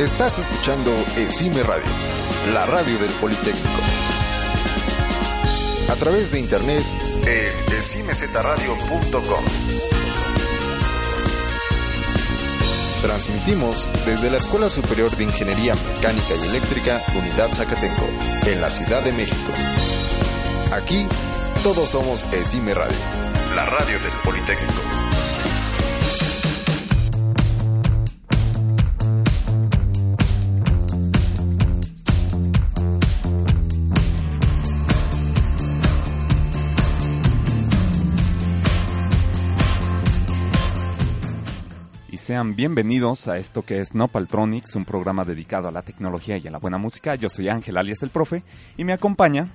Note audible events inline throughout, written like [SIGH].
Estás escuchando ESIME Radio, la radio del Politécnico. A través de internet en esimezradio.com. Transmitimos desde la Escuela Superior de Ingeniería Mecánica y Eléctrica Unidad Zacatenco, en la Ciudad de México. Aquí todos somos ESIME Radio, la radio del Politécnico. Sean bienvenidos a esto que es Nopaltronics, un programa dedicado a la tecnología y a la buena música. Yo soy Ángel, alias el profe, y me acompaña...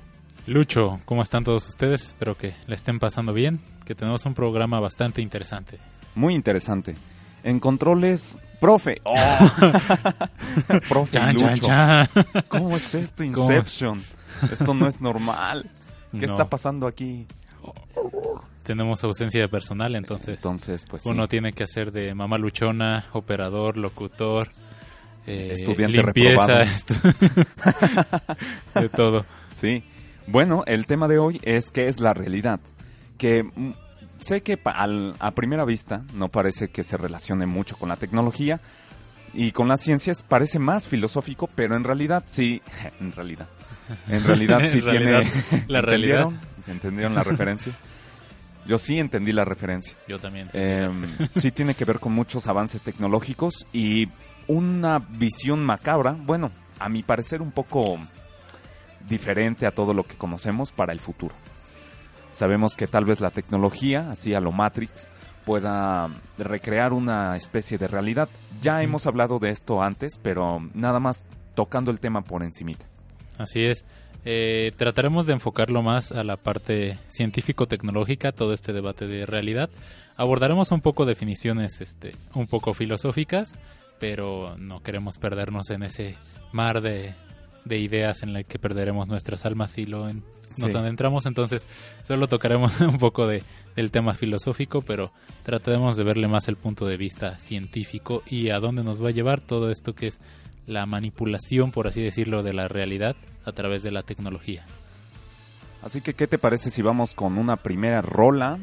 Lucho, ¿cómo están todos ustedes? Espero que le estén pasando bien, que tenemos un programa bastante interesante. Muy interesante. En controles, profe. [LAUGHS] Oh. [LAUGHS] profe Lucho. ¿Cómo es esto, [LAUGHS] Inception? Esto no es normal. ¿Qué está pasando aquí? Tenemos ausencia de personal, entonces, entonces pues uno tiene que hacer de mamá luchona, operador, locutor, eh, estudiante limpieza, [LAUGHS] [LAUGHS] de todo. Sí. Bueno, el tema de hoy es qué es la realidad. Que mm, sé que a primera vista no parece que se relacione mucho con la tecnología y con las ciencias, parece más filosófico, pero en realidad sí, [LAUGHS] en realidad. En realidad sí tiene la realidad. ¿Se entendieron la referencia? Yo sí entendí la referencia. Yo también. Em, sí tiene que ver con muchos avances tecnológicos y una visión macabra, bueno, a mi parecer un poco diferente a todo lo que conocemos para el futuro. Sabemos que tal vez la tecnología, así a lo Matrix, pueda recrear una especie de realidad. Ya hemos hablado de esto antes, pero nada más tocando el tema por encimita. Así es. Eh, trataremos de enfocarlo más a la parte científico-tecnológica, todo este debate de realidad. Abordaremos un poco definiciones este, un poco filosóficas, pero no queremos perdernos en ese mar de, ideas en el que perderemos nuestras almas si lo nos adentramos. Entonces, solo tocaremos [LAUGHS] un poco de, del tema filosófico, pero trataremos de verle más el punto de vista científico y a dónde nos va a llevar todo esto que es la manipulación, por así decirlo, de la realidad a través de la tecnología. Así que, ¿qué te parece si vamos con una primera rola?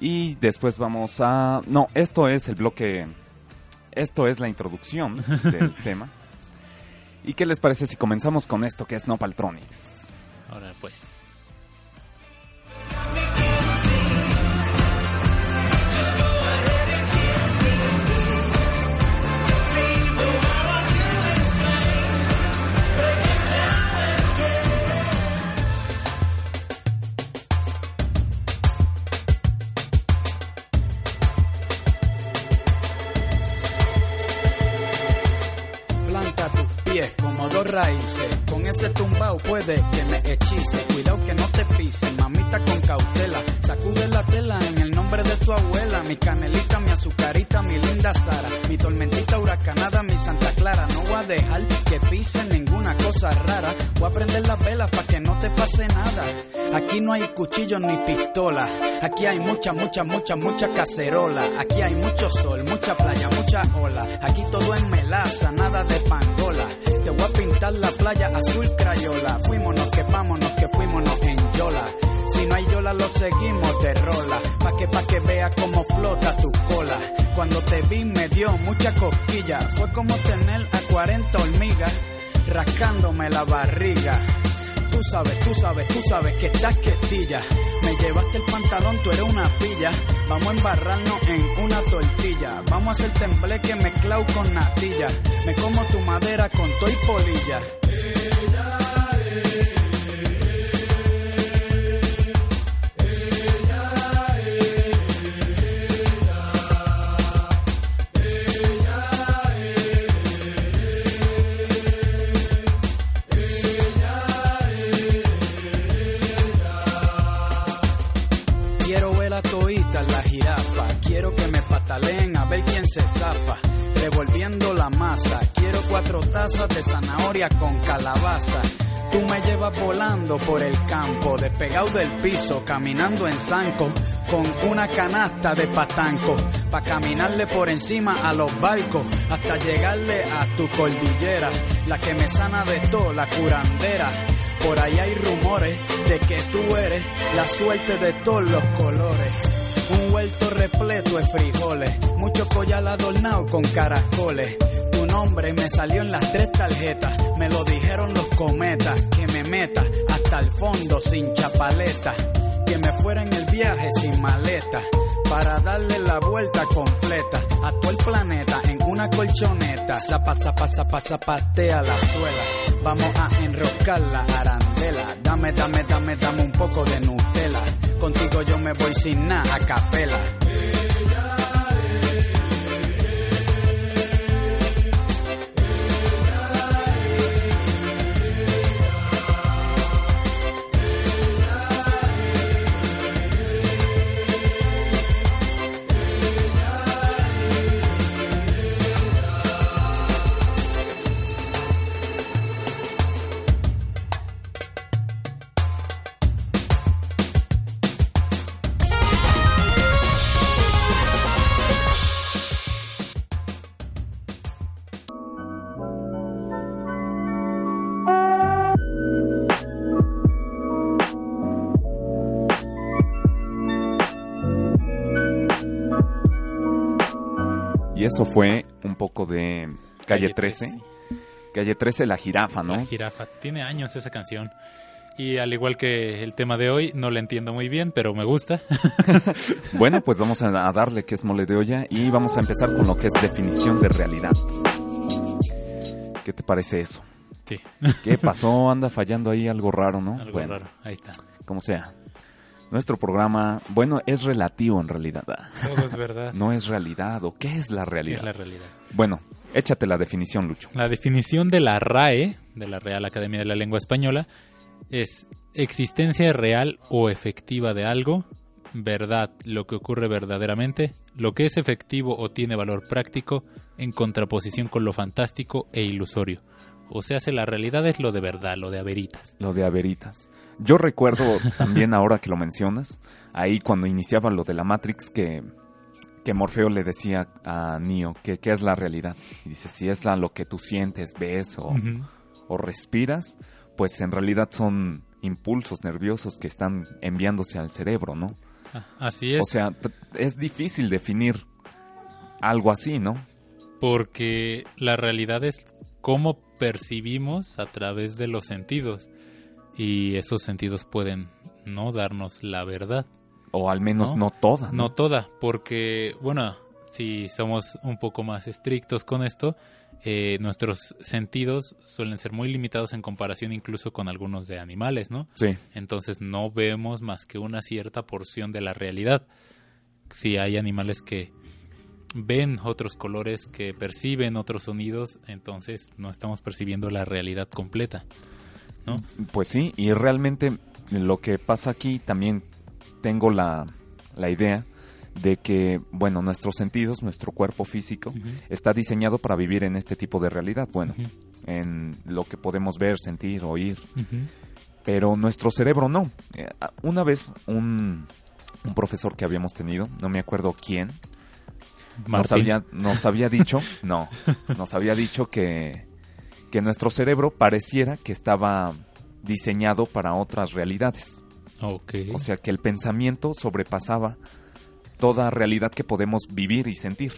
Y después vamos a... No, esto es el bloque... Esto es la introducción [LAUGHS] del tema. ¿Y qué les parece si comenzamos con esto que es Nopaltronics? Ahora pues. Puede que me hechice. Cuidado que no te pise, mamita con cautela. Sacude la tela en el nombre de tu abuela. Mi canelita, mi azucarita, mi linda Sara. Mi tormentita huracanada, mi Santa Clara. No voy a dejar que pise ninguna cosa rara. Voy a prender las velas para que no te pase nada. Aquí no hay cuchillos ni pistola. Aquí hay mucha, mucha, mucha, mucha cacerola. Aquí hay mucho sol, mucha playa, mucha ola. Aquí todo es melaza, nada de pangola. Pintar la playa azul crayola. Fuímonos, que vámonos, que fuímonos en yola. Si no hay yola, lo seguimos de rola. Pa' que, pa' que vea cómo flota tu cola. Cuando te vi me dio mucha cosquilla. Fue como tener a 40 hormigas rascándome la barriga. Tú sabes, tú sabes, tú sabes que estás quietilla. Me llevaste el pantalón, tú eres una pilla. Vamos a embarrarnos en una tortilla. Vamos a hacer tembleque mezclado con natilla. Me como tu madera con toy polilla. Se zafa. Revolviendo la masa. Quiero cuatro tazas de zanahoria con calabaza. Tú me llevas volando por el campo, despegado del piso, caminando en zanco, con una canasta de patanco, pa' caminarle por encima a los barcos, hasta llegarle a tu cordillera, la que me sana de todo, la curandera. Por ahí hay rumores de que tú eres la suerte de todos los colores. Un huerto repleto de frijoles, mucho collal adornado con caracoles. Tu nombre me salió en las tres tarjetas, me lo dijeron los cometas, que me meta hasta el fondo sin chapaleta, que me fuera en el viaje sin maleta, para darle la vuelta completa a todo el planeta en una colchoneta. Zapa, zapa, zapa, zapatea la suela, vamos a enroscar la arandela. Dame, dame, dame, dame un poco de Nutella, contigo yo me voy sin nada a capela. Eso fue un poco de Calle Calle 13. 13. Calle 13, la jirafa, ¿no? La jirafa. Tiene años esa canción. Y al igual que el tema de hoy, no la entiendo muy bien, pero me gusta. [LAUGHS] [LAUGHS] Bueno, pues vamos a a darle que es mole de olla y vamos a empezar con lo que es definición de realidad. ¿Qué te parece eso? sí, ¿Qué pasó? Anda fallando ahí algo raro, ¿no? algo bueno, raro. Ahí está. como sea. Nuestro programa, bueno, es relativo en realidad. Todo es verdad. [LAUGHS] No es realidad, ¿o qué es la ¿Qué realidad? es la realidad? Bueno, échate la definición, Lucho. La definición de la RAE, de la Real Academia de la Lengua Española, es existencia real o efectiva de algo, verdad, lo que ocurre verdaderamente, lo que es efectivo o tiene valor práctico, en contraposición con lo fantástico e ilusorio. O sea, si la realidad es lo de verdad, lo de averitas. Lo de Averitas. Yo recuerdo [LAUGHS] también ahora que lo mencionas, ahí cuando iniciaba lo de la Matrix que, que Morfeo le decía a Neo que qué es la realidad. Y dice, si es la, lo que tú sientes, ves o, o respiras, pues en realidad son impulsos nerviosos que están enviándose al cerebro, ¿no? Ah, Así es. O sea, es difícil definir algo así, ¿no? porque la realidad es cómo percibimos a través de los sentidos y esos sentidos pueden no darnos la verdad, O al menos No. no, toda. ¿no? no toda, porque bueno, si somos un poco más estrictos con esto, eh, nuestros sentidos suelen ser muy limitados en comparación incluso con algunos de animales, ¿no? Sí, Entonces no vemos más que una cierta porción de la realidad. Si hay animales que ven otros colores, que perciben otros sonidos, entonces no estamos percibiendo la realidad completa. ¿no? Pues sí, y realmente lo que pasa aquí también tengo la, la idea de que, bueno, nuestros sentidos, nuestro cuerpo físico, está diseñado para vivir en este tipo de realidad, bueno, en lo que podemos ver, sentir, oír, pero nuestro cerebro no. Eh, Una vez un, un profesor que habíamos tenido, no me acuerdo quién, nos había, nos había dicho, [LAUGHS] no, nos había dicho que, que nuestro cerebro pareciera que estaba diseñado para otras realidades. O sea, que el pensamiento sobrepasaba toda realidad que podemos vivir y sentir.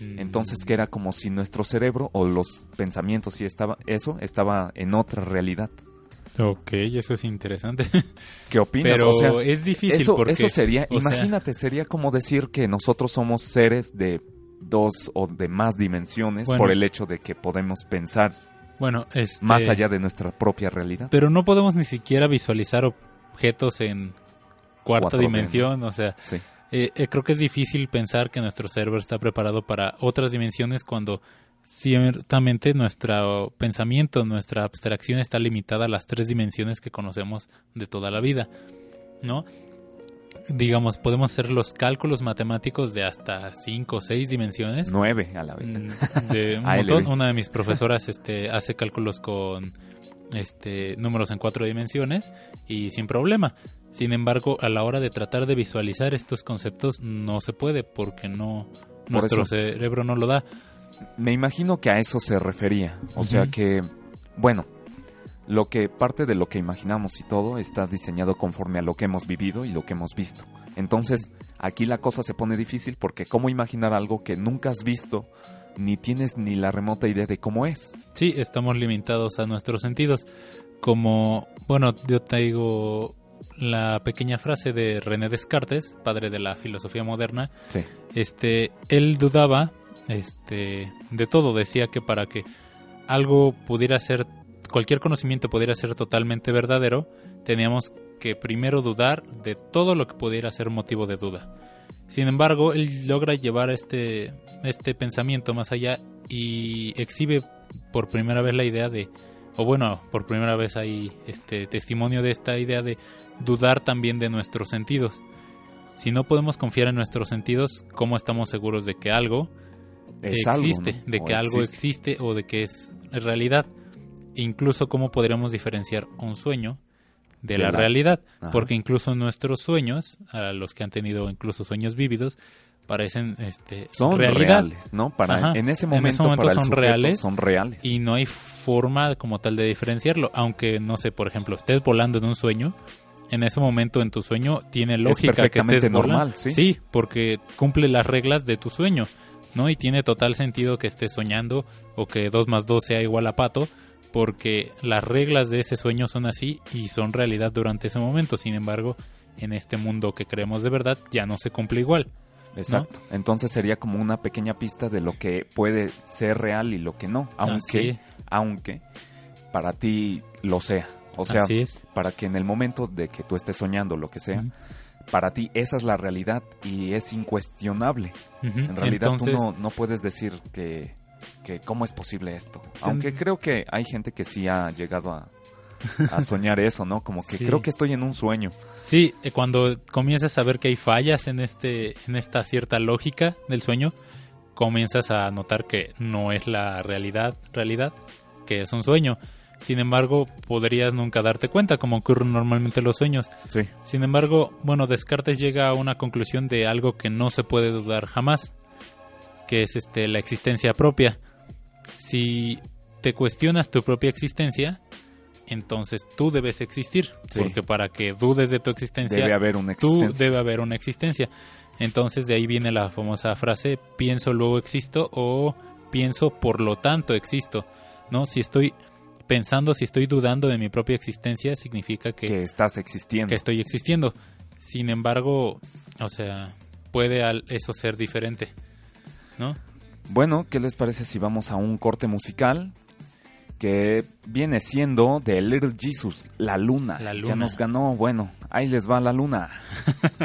Mm, Entonces, que era como si nuestro cerebro o los pensamientos y estaba eso estaba en otra realidad. Ok, eso es interesante. [LAUGHS] ¿Qué opinas? Pero O sea, es difícil eso, porque... eso sería, sea, imagínate, sería como decir que nosotros somos seres de dos o de más dimensiones Bueno. por el hecho de que podemos pensar bueno, este, más allá de nuestra propia realidad. Pero no podemos ni siquiera visualizar objetos en cuarta 4D, dimensión, o sea, Sí. Eh, eh, creo que es difícil pensar que nuestro cerebro está preparado para otras dimensiones cuando ciertamente nuestro pensamiento, nuestra abstracción está limitada a las tres dimensiones que conocemos de toda la vida, ¿no? digamos, podemos hacer los cálculos matemáticos de hasta 5 o 6 dimensiones. 9 a la vez. Mm, [LAUGHS] de un montón. Una de mis [LAUGHS] profesoras este, hace cálculos con este, números en cuatro dimensiones y sin problema. Sin embargo, a la hora de tratar de visualizar estos conceptos no se puede porque no nuestro eso. cerebro no lo da. Me imagino que a eso se refería. O sea que, bueno, lo que parte de lo que imaginamos y todo está diseñado conforme a lo que hemos vivido y lo que hemos visto. Entonces, aquí la cosa se pone difícil porque cómo imaginar algo que nunca has visto ni tienes ni la remota idea de cómo es. Sí, estamos limitados a nuestros sentidos. Como, bueno, yo te digo la pequeña frase de René Descartes, padre de la filosofía moderna, Sí. este, él dudaba este, de todo. Decía que para que algo pudiera ser, cualquier conocimiento pudiera ser totalmente verdadero, teníamos que primero dudar de todo lo que pudiera ser motivo de duda. Sin embargo, él logra llevar este, este pensamiento más allá y exhibe por primera vez la idea de, o bueno, por primera vez hay este testimonio de esta idea de dudar también de nuestros sentidos. Si no podemos confiar en nuestros sentidos, ¿cómo estamos seguros de que algo Es algo, existe, ¿no? de que algo existe. existe o de que es realidad? Incluso cómo podríamos diferenciar un sueño de, De la, la- realidad, Ajá. porque incluso nuestros sueños, a los que han tenido incluso sueños vívidos, parecen este Son realidad reales, ¿no? Para, Ajá. en ese En momento, ese momento para el son sujeto reales son reales. y no hay forma como tal de diferenciarlo, aunque no sé, por ejemplo, estés volando en un sueño, en ese momento en tu sueño tiene lógica que perfectamente estés volando. normal, ¿sí? porque cumple las reglas de tu sueño, ¿no? Y tiene total sentido que estés soñando o que 2 más 2 sea igual a pato, porque las reglas de ese sueño son así y son realidad durante ese momento. Sin embargo, en este mundo que creemos de verdad ya no se cumple igual. Exacto. Entonces sería como una pequeña pista de lo que puede ser real y lo que no, aunque aunque para ti lo sea. O sea, para que en el momento de que tú estés soñando lo que sea. Para ti esa es la realidad y es incuestionable. En realidad Entonces, tú no, no puedes decir que, que cómo es posible esto. Aunque creo que hay gente que sí ha llegado a, a [LAUGHS] soñar eso, ¿no? Como que Sí. creo que estoy en un sueño. Sí, eh, cuando comienzas a ver que hay fallas en este, en esta cierta lógica del sueño, comienzas a notar que no es la realidad, realidad, que es un sueño. Sin embargo, podrías nunca darte cuenta, como ocurren normalmente los sueños. Sí. Sin embargo, bueno, Descartes llega a una conclusión de algo que no se puede dudar jamás, que es este la existencia propia. Si te cuestionas tu propia existencia, entonces tú debes existir, Sí. porque para que dudes de tu existencia, Debe haber una tú existencia. debe haber una existencia. Entonces de ahí viene la famosa frase pienso luego existo o pienso por lo tanto existo, ¿no? Si estoy pensando, si estoy dudando de mi propia existencia, significa que, que estás existiendo. que estoy existiendo. Sin embargo, o sea, puede al- eso ser diferente, ¿no? Bueno, ¿qué les parece si vamos a un corte musical que viene siendo de Little Jesus, La Luna? La Ya Luna. nos ganó, bueno, ahí les va La Luna. [LAUGHS]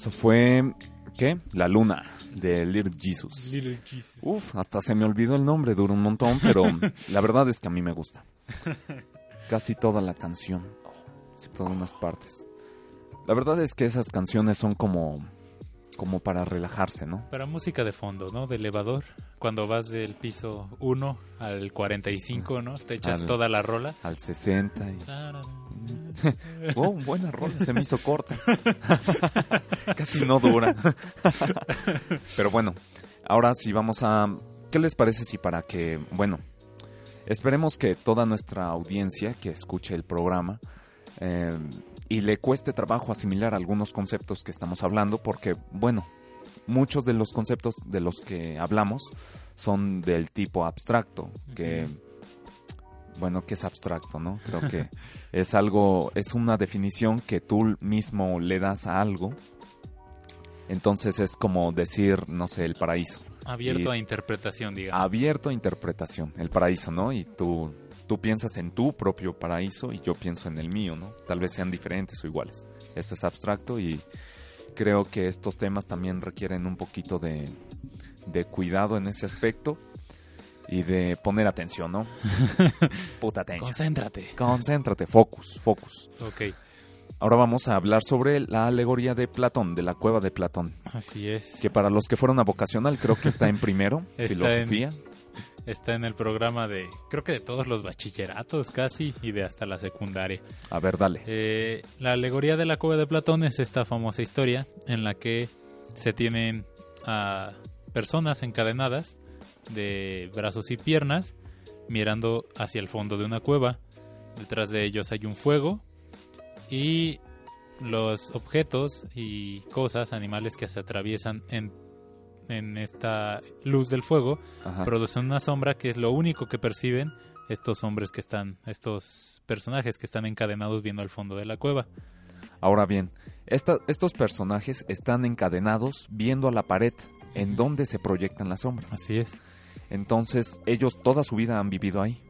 eso fue, ¿qué? La luna de Little Jesus. Uf, hasta se me olvidó el nombre, dura un montón, pero [LAUGHS] la verdad es que a mí me gusta. Casi toda la canción, excepto unas partes. La verdad es que esas canciones son como, como para relajarse, ¿no? Para música de fondo, ¿no? De elevador. Cuando vas del piso 1 al 45, ¿no? Te echas Al- toda la rola. Al 60 y... [LAUGHS] Oh, buena rola, se me hizo corta. [LAUGHS] Casi no dura. [LAUGHS] Pero bueno, ahora sí vamos a... ¿Qué les parece si para que, bueno, esperemos que toda nuestra audiencia que escuche el programa eh, y le cueste trabajo asimilar algunos conceptos que estamos hablando, porque, bueno, muchos de los conceptos de los que hablamos son del tipo abstracto, que... Bueno, que es abstracto, ¿no? Creo que [LAUGHS] es algo, es una definición que tú mismo le das a algo. Entonces es como decir, no sé, el paraíso. Abierto Y- a interpretación, digamos. Abierto a interpretación, el paraíso, ¿no? Y tú, tú piensas en tu propio paraíso y yo pienso en el mío, ¿no? Tal vez sean diferentes o iguales. Eso es abstracto y creo que estos temas también requieren un poquito de, de cuidado en ese aspecto y de poner atención, ¿no? [LAUGHS] Puta atención. Concéntrate. Concéntrate, focus, focus. Ok, Ahora vamos a hablar sobre la alegoría de Platón, de la cueva de Platón, así es. que para los que fueron a vocacional creo que está en primero, [LAUGHS] Está filosofía. Está en el programa de, creo que de todos los bachilleratos casi y de hasta la secundaria. A ver, dale. Eh, la alegoría de la cueva de Platón es esta famosa historia en la que se tienen a personas encadenadas de brazos y piernas mirando hacia el fondo de una cueva. Detrás de ellos hay un fuego y los objetos y cosas, animales que se atraviesan en, en esta luz del fuego Ajá. producen una sombra que es lo único que perciben estos hombres que están, estos personajes que están encadenados viendo al fondo de la cueva. Ahora bien, esta- estos personajes están encadenados viendo a la pared en donde se proyectan las sombras. Así es. Entonces, ellos toda su vida han vivido ahí.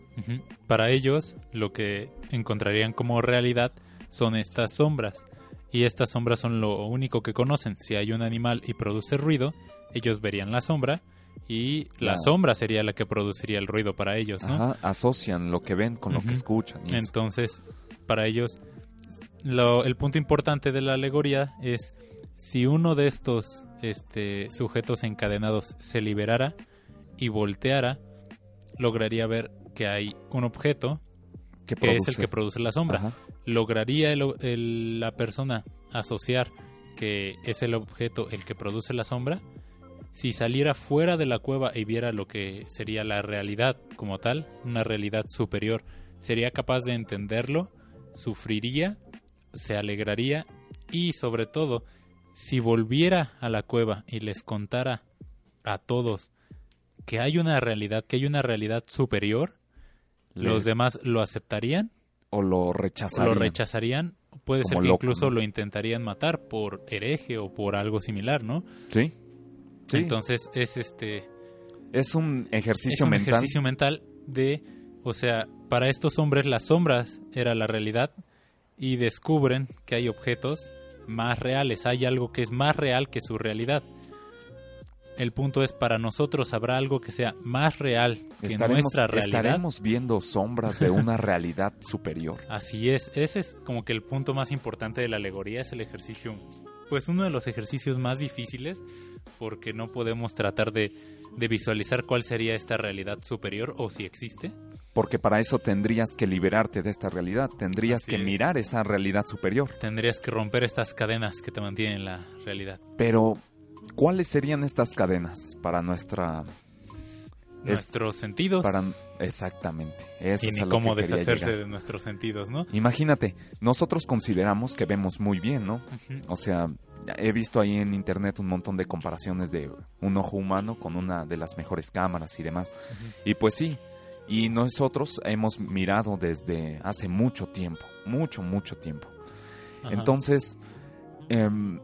Para ellos, lo que encontrarían como realidad son estas sombras. Y estas sombras son lo único que conocen. Si hay un animal y produce ruido, ellos verían la sombra y la sombra sería la que produciría el ruido para ellos, ¿no? Ajá, asocian lo que ven con lo que escuchan. y eso. Entonces, para ellos, lo- el punto importante de la alegoría es si uno de estos este, sujetos encadenados se liberara y volteara, lograría ver que hay un objeto que que es el que produce la sombra. Ajá. ¿Lograría el- el- la persona asociar que es el objeto el que produce la sombra? Si saliera fuera de la cueva y viera lo que sería la realidad como tal, una realidad superior, ¿sería capaz de entenderlo? ¿Sufriría? ¿Se alegraría? Y sobre todo, si volviera a la cueva y les contara a todos que hay una realidad, que hay una realidad superior, ¿los demás lo aceptarían? o lo o rechazarían. lo rechazarían, puede ser que loco, incluso ¿no? lo intentarían matar por hereje o por algo similar, ¿no? Sí. Sí. Entonces es este es un es ejercicio un mental. ejercicio mental de, o sea, para estos hombres las sombras era la realidad y descubren que hay objetos más reales, hay algo que es más real que su realidad. El punto es para nosotros habrá algo que sea más real que Estaremos, nuestra realidad. estaremos viendo sombras de una [LAUGHS] realidad superior. Así es, ese es como que el punto más importante de la alegoría, es el ejercicio pues uno de los ejercicios más difíciles porque no podemos tratar de, de visualizar cuál sería esta realidad superior o si existe. Porque para eso tendrías que liberarte de esta realidad, tendrías Así que es. mirar esa realidad superior. Tendrías que romper estas cadenas que te mantienen en la realidad. Pero, ¿cuáles serían estas cadenas para nuestra... es- Nuestros sentidos para Exactamente. Eso y es ni cómo que deshacerse llegar. de nuestros sentidos, ¿no? Imagínate, nosotros consideramos que vemos muy bien, ¿no? O sea, he visto ahí en internet un montón de comparaciones de un ojo humano con una de las mejores cámaras y demás. Y pues sí, y nosotros hemos mirado desde hace mucho tiempo, mucho, mucho tiempo. Ajá. Entonces, em,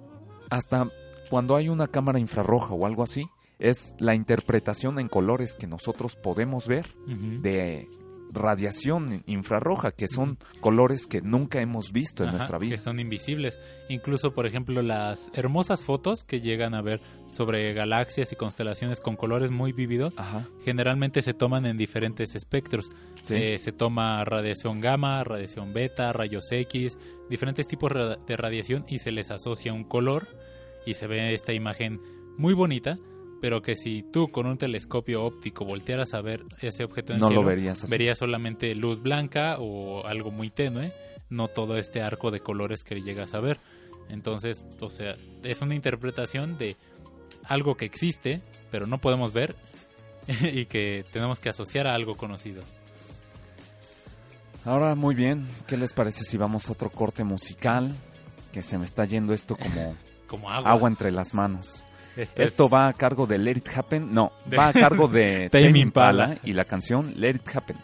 hasta cuando hay una cámara infrarroja o algo así, es la interpretación en colores que nosotros podemos ver de radiación infrarroja, que son colores que nunca hemos visto en Ajá, nuestra vida. Que son invisibles. Incluso, por ejemplo, las hermosas fotos que llegan a ver sobre galaxias y constelaciones con colores muy vívidos, Ajá, generalmente se toman en diferentes espectros. sí. Eh, se toma radiación gamma, radiación beta, rayos X, diferentes tipos de radiación y se les asocia un color y se ve esta imagen muy bonita, pero que si tú con un telescopio óptico voltearas a ver ese objeto en el No lo cielo, verías así. verías solamente luz blanca o algo muy tenue, no todo este arco de colores que llegas a ver. Entonces, o sea, es una interpretación de algo que existe, pero no podemos ver [LAUGHS] y que tenemos que asociar a algo conocido. Ahora, muy bien, ¿qué les parece si vamos a otro corte musical? Que se me está yendo esto como [LAUGHS] Como agua. agua entre las manos. Esto, Esto es- va a cargo de Let It Happen. No, De- va a cargo [LAUGHS] de Tame. Impala y la canción Let It Happen.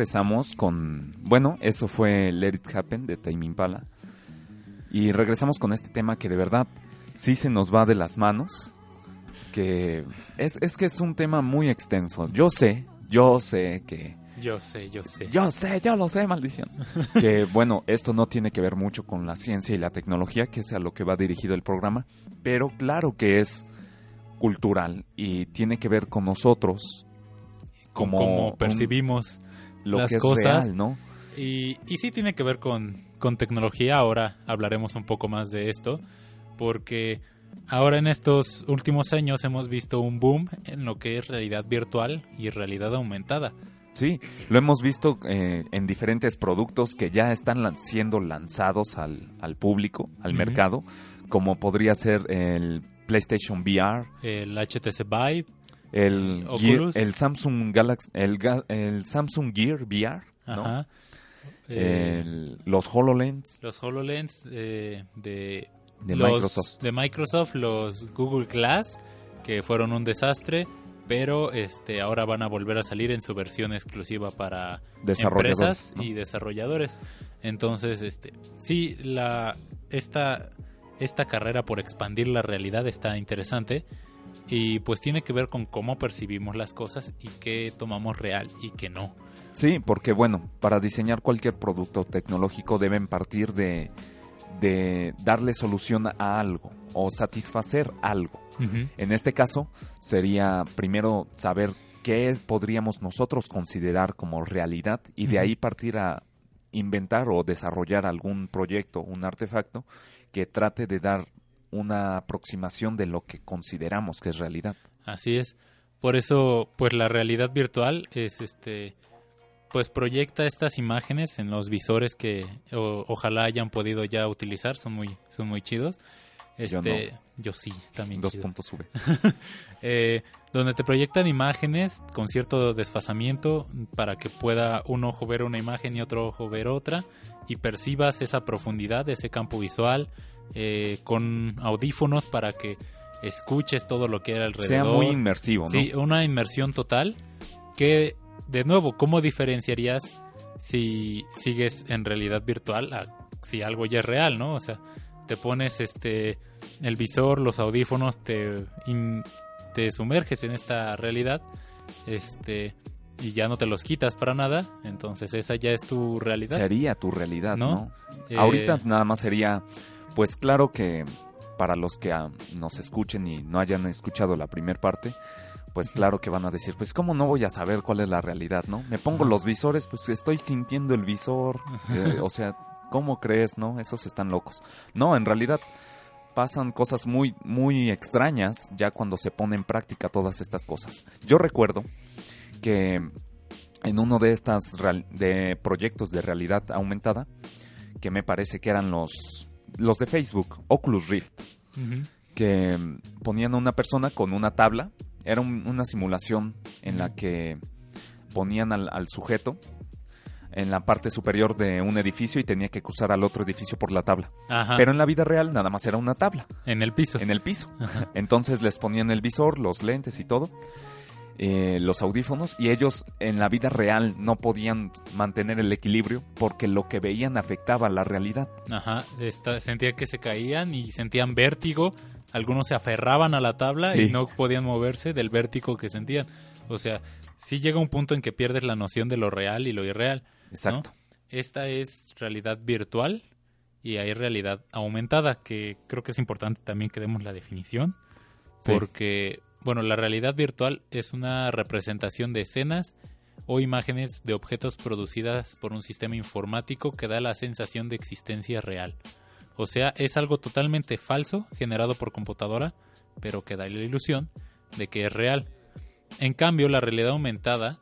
Regresamos con, bueno, eso fue Let It Happen de Tame Impala. Y regresamos con este tema que de verdad sí se nos va de las manos. Que es, es que es un tema muy extenso. Yo sé, yo sé que Yo sé, yo sé. yo sé, yo lo sé, maldición. [LAUGHS] que bueno, esto no tiene que ver mucho con la ciencia y la tecnología, que es a lo que va dirigido el programa, pero claro que es cultural y tiene que ver con nosotros Como, como percibimos. Lo las que es cosas. real, ¿no? Y, y sí tiene que ver con, con tecnología. Ahora hablaremos un poco más de esto. Porque ahora en estos últimos años hemos visto un boom en lo que es realidad virtual y realidad aumentada. Sí, lo hemos visto eh, en diferentes productos que ya están lan- siendo lanzados al, al público, al mercado, como podría ser el PlayStation VR, El HTC Vive, el, Gear- el Samsung Galaxy, el, el Samsung Gear VR, ¿no? ajá, eh, El- los HoloLens los HoloLens eh, de, de los- Microsoft. de Microsoft, los Google Glass, que fueron un desastre, pero este ahora van a volver a salir en su versión exclusiva para empresas ¿no? y desarrolladores. Entonces, este, sí, la esta esta carrera por expandir la realidad está interesante y pues tiene que ver con cómo percibimos las cosas y qué tomamos real y qué no. Sí, porque bueno, para diseñar cualquier producto tecnológico deben partir de, de darle solución a algo o satisfacer algo. En este caso, sería primero saber qué es- podríamos nosotros considerar como realidad y de ahí partir a inventar o desarrollar algún proyecto, un artefacto que trate de dar una aproximación de lo que consideramos que es realidad. Así es. Por eso, pues la realidad virtual es este pues proyecta estas imágenes en los visores que o- ojalá hayan podido ya utilizar, son muy son muy chidos. Yo Este, yo, sí, están bien Dos chidos. puntos sube. [LAUGHS] Eh, donde te proyectan imágenes con cierto desfasamiento para que pueda un ojo ver una imagen y otro ojo ver otra y percibas esa profundidad, ese campo visual eh, con audífonos para que escuches todo lo que hay alrededor. Sea muy inmersivo, ¿no? Sí, una inmersión total que, de nuevo, ¿cómo diferenciarías si sigues en realidad virtual a si algo ya es real, ¿no? O sea, te pones este el visor, los audífonos, te, in- te sumerges en esta realidad, este y ya no te los quitas para nada, entonces esa ya es tu realidad. Sería tu realidad, ¿no? ¿No? Eh, Ahorita nada más sería, pues claro que para los que ah, nos escuchen y no hayan escuchado la primera parte, pues claro que van a decir, pues cómo no voy a saber cuál es la realidad, ¿no? Me pongo los visores, pues estoy sintiendo el visor, eh, o sea, ¿cómo crees, no? Esos están locos. No, en realidad pasan cosas muy, muy extrañas ya cuando se pone en práctica todas estas cosas. Yo recuerdo que en uno de estas real- de proyectos de realidad aumentada, que me parece que eran los, los de Facebook, Oculus Rift, que ponían a una persona con una tabla, era un- una simulación en la que ponían al, al sujeto en la parte superior de un edificio y tenía que cruzar al otro edificio por la tabla. Ajá, Pero en la vida real nada más era una tabla. En el piso. en el piso. Entonces les ponían el visor, los lentes y todo, eh, los audífonos, y ellos en la vida real no podían mantener el equilibrio porque lo que veían afectaba la realidad. Ajá, esta- sentía que se caían y sentían vértigo. Algunos se aferraban a la tabla Sí. y no podían moverse del vértigo que sentían. O sea, sí llega un punto en que pierdes la noción de lo real y lo irreal. Exacto. Esta es realidad virtual y hay realidad aumentada, que creo que es importante también que demos la definición. Sí. Porque, bueno, la realidad virtual es una representación de escenas o imágenes de objetos producidas por un sistema informático que da la sensación de existencia real. O sea, es algo totalmente falso, generado por computadora, pero que da la ilusión de que es real. En cambio, la realidad aumentada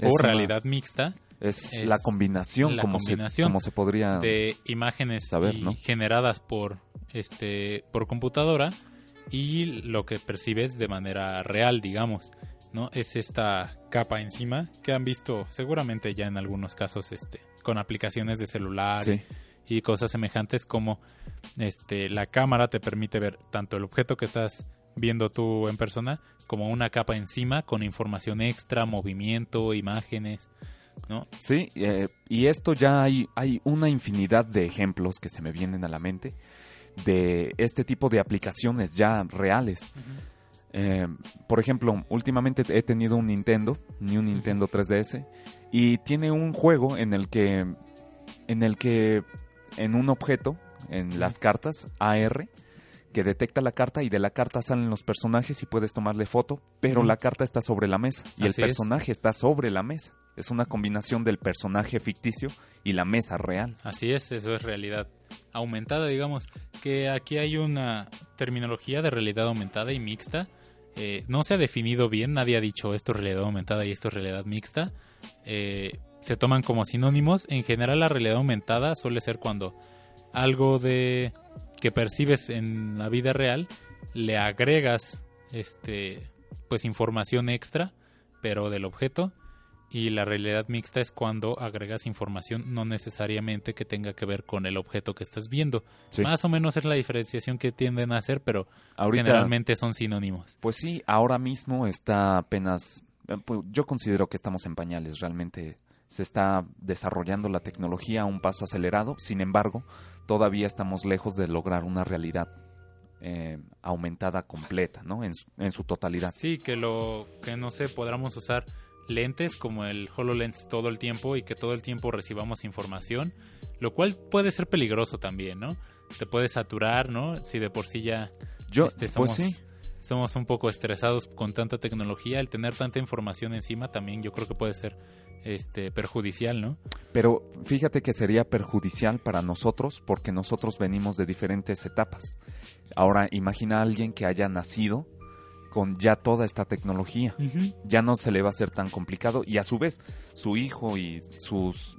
Es o una- realidad mixta Es, es la combinación, la como, combinación Se, como se podría... de imágenes saber, y ¿no? generadas por este por computadora y lo que percibes de manera real, digamos, ¿no? Es esta capa encima que han visto seguramente ya en algunos casos este con aplicaciones de celular Sí, y cosas semejantes como este la cámara te permite ver tanto el objeto que estás viendo tú en persona como una capa encima con información extra, movimiento, imágenes. ¿no? Sí, eh, y esto ya hay, hay una infinidad de ejemplos que se me vienen a la mente de este tipo de aplicaciones ya reales. Eh, por ejemplo, últimamente he tenido un Nintendo, ni un Nintendo 3DS, y tiene un juego en el que, en el que, en un objeto, en las cartas AR, que detecta la carta y de la carta salen los personajes y puedes tomarle foto, pero la carta está sobre la mesa y Así el es. personaje está sobre la mesa. Es una combinación del personaje ficticio y la mesa real. Así es, eso es realidad aumentada, digamos. Que aquí hay una terminología de realidad aumentada y mixta. Eh, no se ha definido bien, nadie ha dicho esto es realidad aumentada y esto es realidad mixta. Eh, se toman como sinónimos. En general, la realidad aumentada suele ser cuando algo de que percibes en la vida real le agregas este pues información extra, pero del objeto. Y la realidad mixta es cuando agregas información no necesariamente que tenga que ver con el objeto que estás viendo. Sí. Más o menos es la diferenciación que tienden a hacer, pero Ahorita, generalmente son sinónimos. pues sí, ahora mismo está apenas, eh, pues, yo considero que estamos en pañales, realmente se está desarrollando la tecnología a un paso acelerado, sin embargo, todavía estamos lejos de lograr una realidad eh, aumentada completa, ¿no? En su, en su totalidad. Sí, que lo que no sé, podamos usar lentes como el HoloLens todo el tiempo y que todo el tiempo recibamos información, lo cual puede ser peligroso también, ¿no? Te puede saturar, ¿no? Si de por sí ya Yo, este, pues sí, somos un poco estresados con tanta tecnología, el tener tanta información encima también yo creo que puede ser este perjudicial, ¿no? Pero fíjate que sería perjudicial para nosotros porque nosotros venimos de diferentes etapas. Ahora imagina a alguien que haya nacido con ya toda esta tecnología. Ya no se le va a hacer tan complicado y a su vez su hijo y sus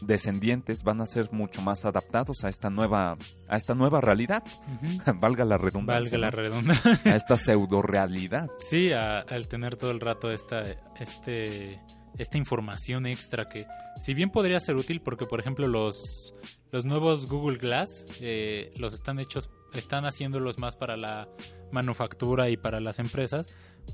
descendientes van a ser mucho más adaptados a esta nueva a esta nueva realidad, [LAUGHS] valga la redundancia, Valga la ¿no? redundancia. a esta pseudo realidad. Sí, a- al tener todo el rato esta, este, esta información extra que, si bien podría ser útil, porque por ejemplo los, los nuevos Google Glass eh, los están hechos, están haciéndolos más para la manufactura y para las empresas,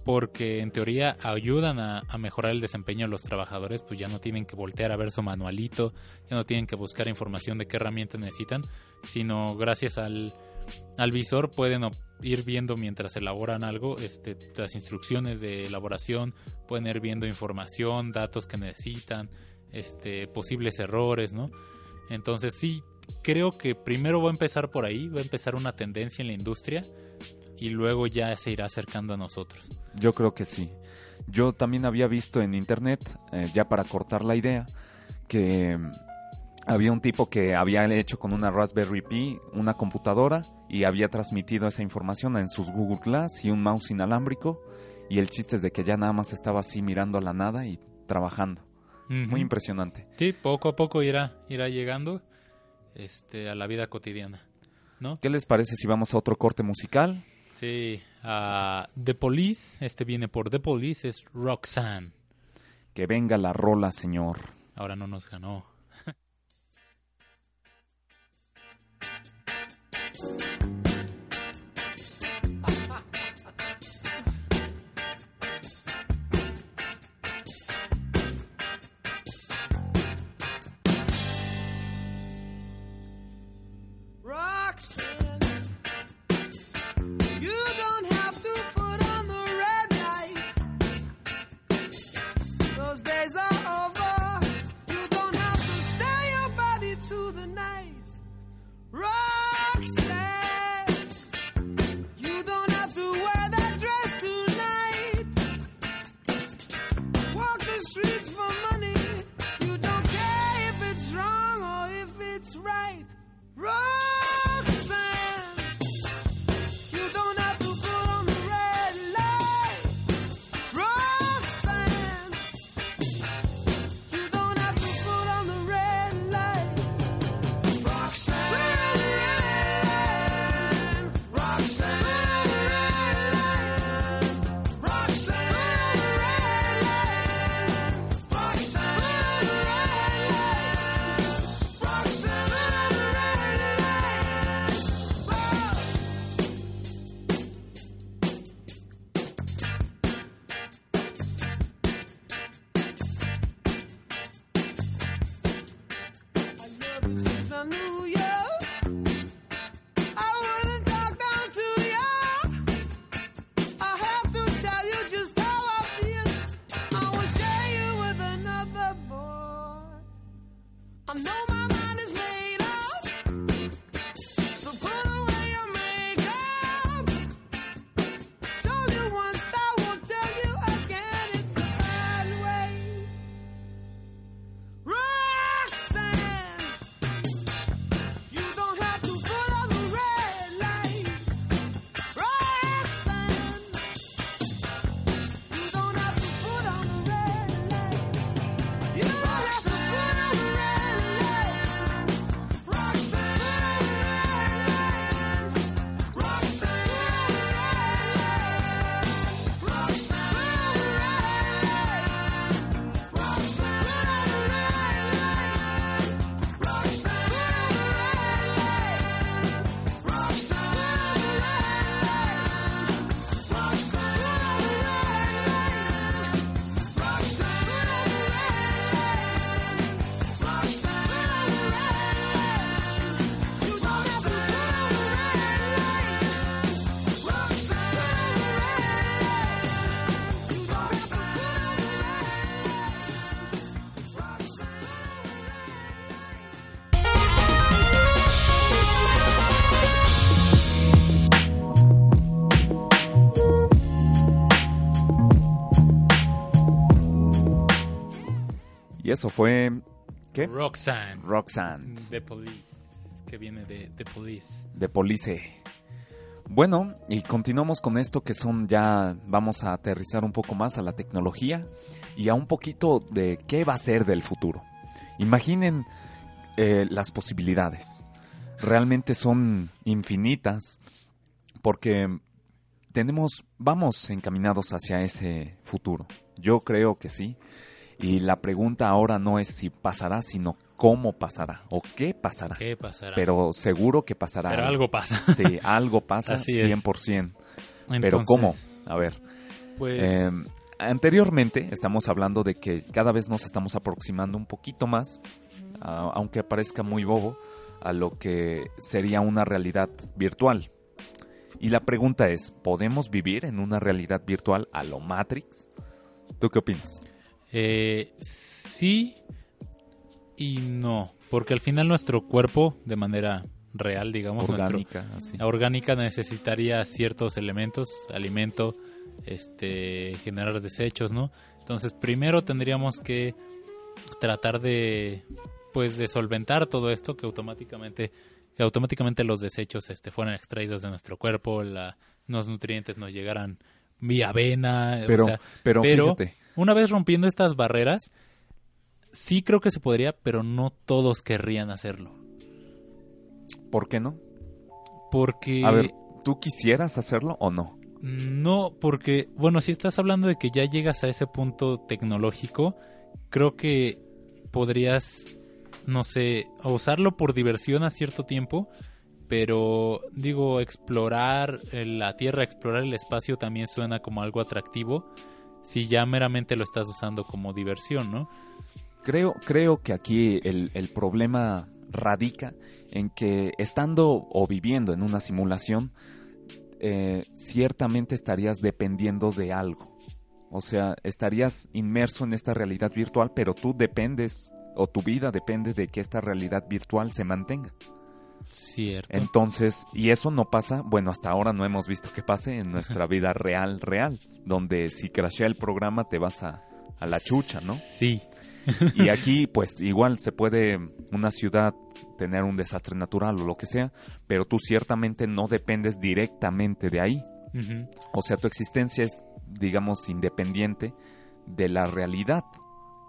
porque en teoría ayudan a, mejorar el desempeño de los trabajadores, pues ya no tienen que voltear a ver su manualito, ya no tienen que buscar información de qué herramientas necesitan, sino gracias al, al visor pueden ir viendo mientras elaboran algo este, las instrucciones de elaboración, pueden ir viendo información, datos que necesitan, este, posibles errores, ¿no? Entonces sí, creo que primero va a empezar por ahí, va a empezar una tendencia en la industria y luego ya se irá acercando a nosotros. Yo creo que sí. Yo también había visto en internet, eh, ya para cortar la idea, que mm, había un tipo que había hecho con una Raspberry Pi una computadora y había transmitido esa información en sus Google Glass y un mouse inalámbrico. Y el chiste es de que ya nada más estaba así mirando a la nada y trabajando. Muy impresionante. Sí, poco a poco irá, irá llegando este, a la vida cotidiana, ¿no? ¿Qué les parece si vamos a otro corte musical? Sí, a The Police, este viene por The Police, es Roxanne. Que venga la rola, señor. Ahora no nos ganó. [LAUGHS] Y eso fue... ¿Qué? Roxanne. Roxanne, The Police. Que viene de The Police. de Police. Bueno, y continuamos con esto que son ya, vamos a aterrizar un poco más a la tecnología y a un poquito de qué va a ser del futuro. Imaginen eh, las posibilidades. Realmente son infinitas porque tenemos, vamos encaminados hacia ese futuro. Yo creo que sí. Y la pregunta ahora no es si pasará, sino cómo pasará o qué pasará. ¿Qué pasará? Pero seguro que pasará. Pero algo pasa. [LAUGHS] Sí, algo pasa Así es. 100%. Pero ¿cómo? A ver. Pues eh, anteriormente estamos hablando de que cada vez nos estamos aproximando un poquito más, aunque parezca muy bobo, a lo que sería una realidad virtual. Y la pregunta es, ¿podemos vivir en una realidad virtual a lo Matrix? ¿Tú qué opinas? Eh, sí y no. Porque al final nuestro cuerpo, de manera real, digamos, nuestro- Orgánica, así. Orgánica necesitaría ciertos elementos, alimento, este, generar desechos, ¿no? Entonces, primero tendríamos que tratar de, pues, de solventar todo esto que automáticamente, que automáticamente los desechos, este, fueran extraídos de nuestro cuerpo, la, los nutrientes nos llegaran vía vena, Pero, o sea, pero, pero fíjate, una vez rompiendo estas barreras, sí creo que se podría, pero no todos querrían hacerlo, ¿por qué no? porque A ver, ¿tú quisieras hacerlo o no? No, porque, bueno, si estás hablando de que ya llegas a ese punto tecnológico, creo que podrías, no sé, usarlo por diversión a cierto tiempo, pero digo, explorar eh, la Tierra, explorar el espacio también suena como algo atractivo, si ya meramente lo estás usando como diversión, ¿no? Creo, creo que aquí el, el problema radica en que estando o viviendo en una simulación, eh, ciertamente estarías dependiendo de algo. O sea, estarías inmerso en esta realidad virtual, pero tú dependes, o tu vida depende de que esta realidad virtual se mantenga. Cierto. Entonces, y eso no pasa, bueno, hasta ahora no hemos visto que pase en nuestra vida real, real, donde si crashea el programa te vas a, a la chucha, ¿no? Sí, Y [LAUGHS] aquí, pues igual se puede una ciudad tener un desastre natural o lo que sea, pero tú ciertamente no dependes directamente de ahí. O sea, tu existencia es, digamos, independiente de la realidad.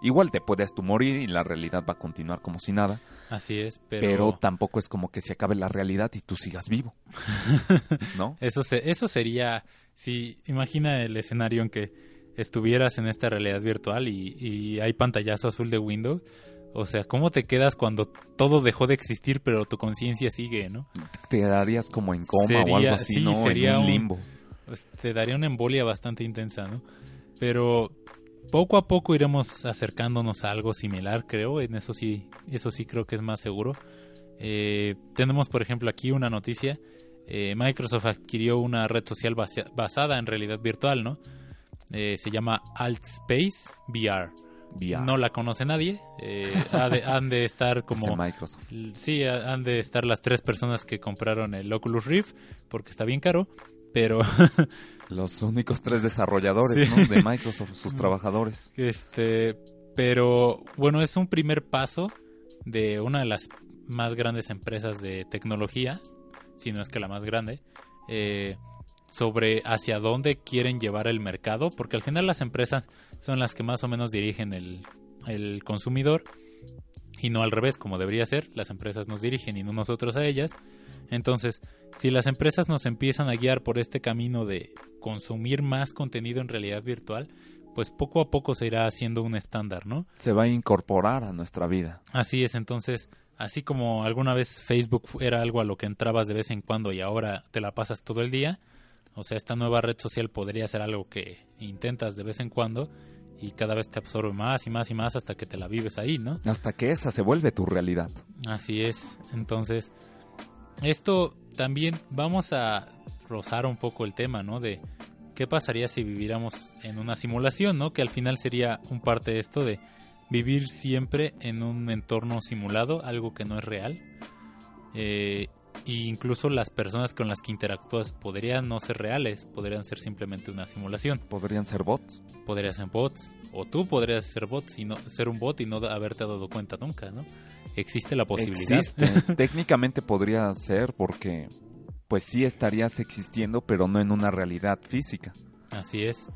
Igual te puedes tú morir y la realidad va a continuar como si nada, así es, pero, pero... tampoco es como que se acabe la realidad y tú sigas vivo. [LAUGHS] ¿No? Eso, se- eso sería, si imagina el escenario en que estuvieras en esta realidad virtual y, y hay pantallazo azul de Windows. O sea, ¿cómo te quedas cuando todo dejó de existir pero tu conciencia sigue, no? Te darías como en coma o algo así, sí, ¿no? sería en un un- limbo. Pues te daría una embolia bastante intensa, ¿no? Pero poco a poco iremos acercándonos a algo similar, creo. En eso sí, eso sí creo que es más seguro. Eh, tenemos, por ejemplo, aquí una noticia. Eh, Microsoft adquirió una red social basa- basada en realidad virtual, ¿no? Eh, se llama Altspace VR. VR. No la conoce nadie. Ha de- han de estar [LAUGHS] como Microsoft. Sí, ha- han de estar las tres personas que compraron el Oculus Rift porque está bien caro, pero [LAUGHS] Los únicos tres desarrolladores Sí. ¿no? de Microsoft, sus [LAUGHS] trabajadores. este, pero bueno, es un primer paso de una de las más grandes empresas de tecnología, si no es que la más grande, eh, sobre hacia dónde quieren llevar el mercado, porque al final las empresas son las que más o menos dirigen el, el consumidor y no al revés, como debería ser, las empresas nos dirigen y no nosotros a ellas. Entonces, si las empresas nos empiezan a guiar por este camino de consumir más contenido en realidad virtual, pues poco a poco se irá haciendo un estándar, ¿no? Se va a incorporar a nuestra vida. Así es, entonces, así como alguna vez Facebook era algo a lo que entrabas de vez en cuando y ahora te la pasas todo el día, o sea, esta nueva red social podría ser algo que intentas de vez en cuando y cada vez te absorbe más y más y más hasta que te la vives ahí, ¿no? Hasta que esa se vuelve tu realidad. Así es. Entonces, esto también vamos a rozar un poco el tema, ¿no? De qué pasaría si viviéramos en una simulación, ¿no? Que al final sería un parte de esto de vivir siempre en un entorno simulado, algo que no es real. Eh, Y incluso las personas con las que interactúas podrían no ser reales, podrían ser simplemente una simulación. ¿Podrían ser bots? Podrían ser bots, o tú podrías ser bots y no, ser un bot y no haberte dado cuenta nunca, ¿no? Existe la posibilidad. Existe. [LAUGHS] Técnicamente podría ser porque pues sí estarías existiendo, pero no en una realidad física. Así es.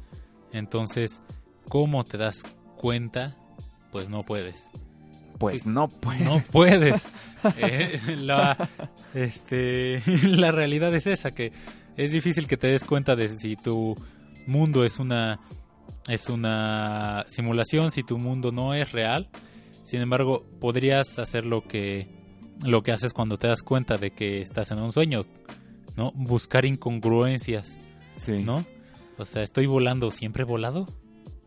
Entonces, ¿cómo te das cuenta? Pues no puedes. Pues no puedes. No puedes. [LAUGHS] Eh, la, este, [LAUGHS] la realidad es esa, que es difícil que te des cuenta de si tu mundo es una, es una simulación, si tu mundo no es real. Sin embargo, podrías hacer lo que, lo que haces cuando te das cuenta de que estás en un sueño, ¿no? Buscar incongruencias, Sí. ¿no? O sea, estoy volando, ¿siempre he volado?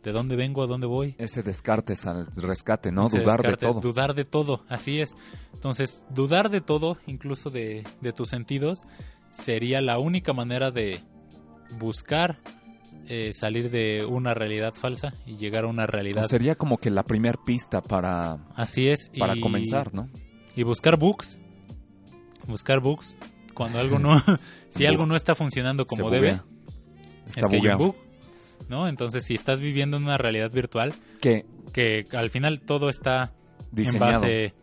¿De dónde vengo? ¿A dónde voy? Ese descartes al rescate, ¿no? Ese Dudar de todo. Dudar de todo, así es. Entonces, dudar de todo, incluso de, de tus sentidos, sería la única manera de buscar eh, salir de una realidad falsa y llegar a una realidad. O sería como que la primer pista para, así es. para y, comenzar, ¿no? Y buscar bugs. Buscar bugs. Cuando algo no. [LAUGHS] [LAUGHS] si algo no está funcionando como debe. Está es que hay un bug. ¿No? Entonces, si estás viviendo en una realidad virtual, Que que al final todo está diseñado. en base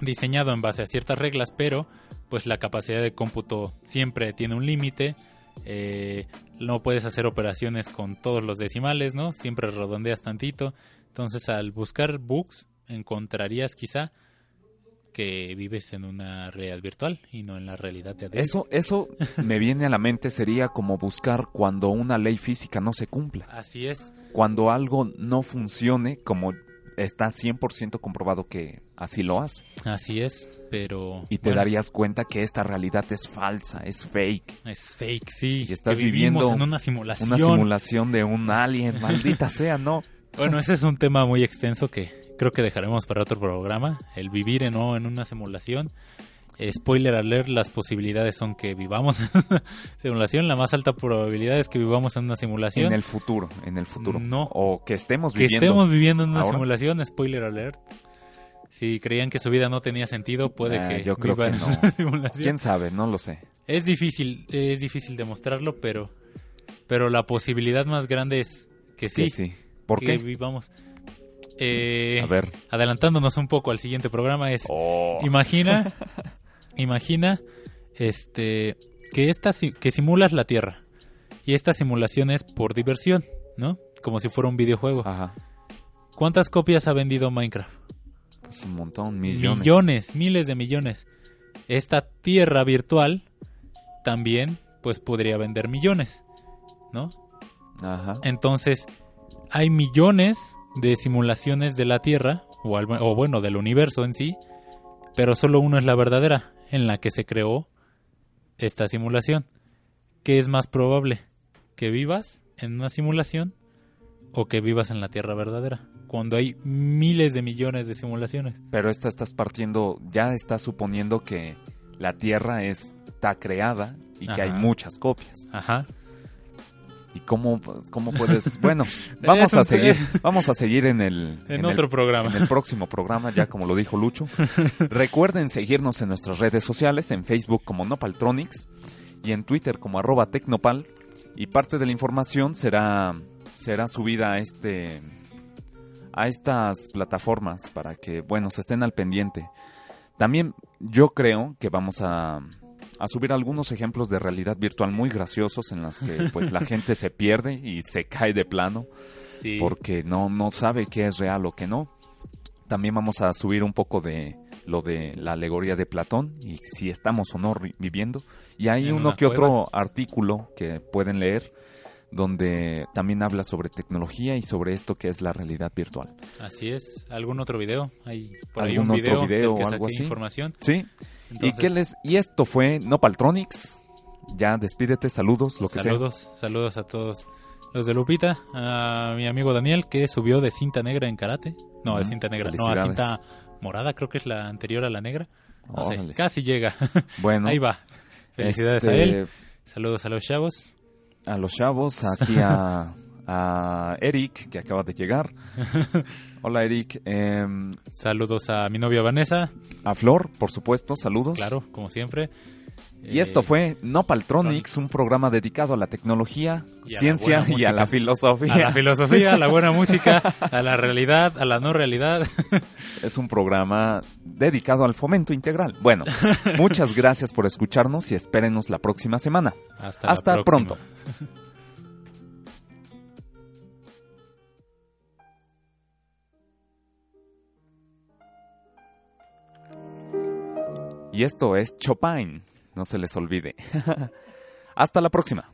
diseñado en base a ciertas reglas, pero pues la capacidad de cómputo siempre tiene un límite. eh, no puedes hacer operaciones con todos los decimales, ¿no? Siempre redondeas tantito. Entonces, al buscar bugs, encontrarías quizá que vives en una realidad virtual y no en la realidad de adentro. Eso, eso me viene a la mente, sería como buscar cuando una ley física no se cumpla. Así es. Cuando algo no funcione como está 100% comprobado que así lo hace. Así es, pero Y te bueno, darías cuenta que esta realidad es falsa, es fake. es fake, sí. Y estás que vivimos viviendo en una simulación. Una simulación de un alien, maldita sea, ¿no? [LAUGHS] Bueno, ese es un tema muy extenso que creo que dejaremos para otro programa. El vivir en, o en una simulación. Eh, spoiler alert, las posibilidades son que vivamos en una [LAUGHS] simulación. La más alta probabilidad es que vivamos en una simulación. En el futuro, en el futuro. No. O que estemos que viviendo. estemos viviendo en una ahora. simulación, spoiler alert. Si creían que su vida no tenía sentido, puede Ah, que yo creo vivan que en no. una [LAUGHS] simulación. ¿Quién sabe? No lo sé. Es difícil, es difícil demostrarlo, pero, pero la posibilidad más grande es que sí, Que sí. ¿Por que qué? vivamos. Eh, A ver. adelantándonos un poco al siguiente programa es Oh. imagina [LAUGHS] imagina este que esta que simulas la Tierra y esta simulación es por diversión no como si fuera un videojuego Ajá. cuántas copias ha vendido Minecraft Pues un montón, millones. millones miles de millones esta Tierra virtual también pues podría vender millones no Ajá. Entonces, hay millones de simulaciones de la Tierra, o, al- o bueno, del universo en sí, pero solo una es la verdadera, en la que se creó esta simulación. ¿Qué es más probable? ¿Que vivas en una simulación o que vivas en la Tierra verdadera? Cuando hay miles de millones de simulaciones. Pero esta estás partiendo, ya estás suponiendo que la Tierra está creada y que hay muchas copias. Ajá. ¿Y cómo, cómo puedes? [LAUGHS] Bueno, vamos a seguir, vamos a seguir en el, En, otro programa. en el próximo programa, ya como lo dijo Lucho. [LAUGHS] Recuerden seguirnos en nuestras redes sociales, en Facebook como Nopaltronics y en Twitter como arroba Tecnopal. Y parte de la información será, será subida a este a estas plataformas para que, bueno, se estén al pendiente. También yo creo que vamos a, a subir algunos ejemplos de realidad virtual muy graciosos en las que pues la gente se pierde y se cae de plano Sí. porque no, no sabe qué es real o qué no. También vamos a subir un poco de lo de la alegoría de Platón y si estamos o no viviendo. Y hay En uno que cueva. otro artículo que pueden leer donde también habla sobre tecnología y sobre esto que es la realidad virtual. Así es. ¿Algún otro video? Hay por ahí un ¿Algún otro video, video del que o algo así? información. Sí. Entonces, ¿Y qué les y esto fue Nopaltronics? Ya despídete, saludos, lo que sea. saludos, saludos a todos los de Lupita, a mi amigo Daniel que subió de cinta negra en karate. No, de cinta negra, no, a cinta morada, creo que es la anterior a la negra. No sé, casi llega. [LAUGHS] Bueno, Ahí va. Felicidades este, a él. Saludos a los chavos. A los chavos, aquí a, a Eric, que acaba de llegar. [LAUGHS] Hola Eric. Em, Saludos a mi novia Vanessa, a Flor, por supuesto, saludos. claro, como siempre. Y esto Eh, fue Nopaltronics, Tronics. un programa dedicado a la tecnología, Y ciencia y a la filosofía. A la filosofía, a la buena [LAUGHS] música, a la realidad, a la no realidad. [LAUGHS] es un programa dedicado al fomento integral. Bueno, muchas [LAUGHS] gracias por escucharnos y espérenos la próxima semana. Hasta, pronto. Y esto es Chopin, no se les olvide. [LAUGHS] Hasta la próxima.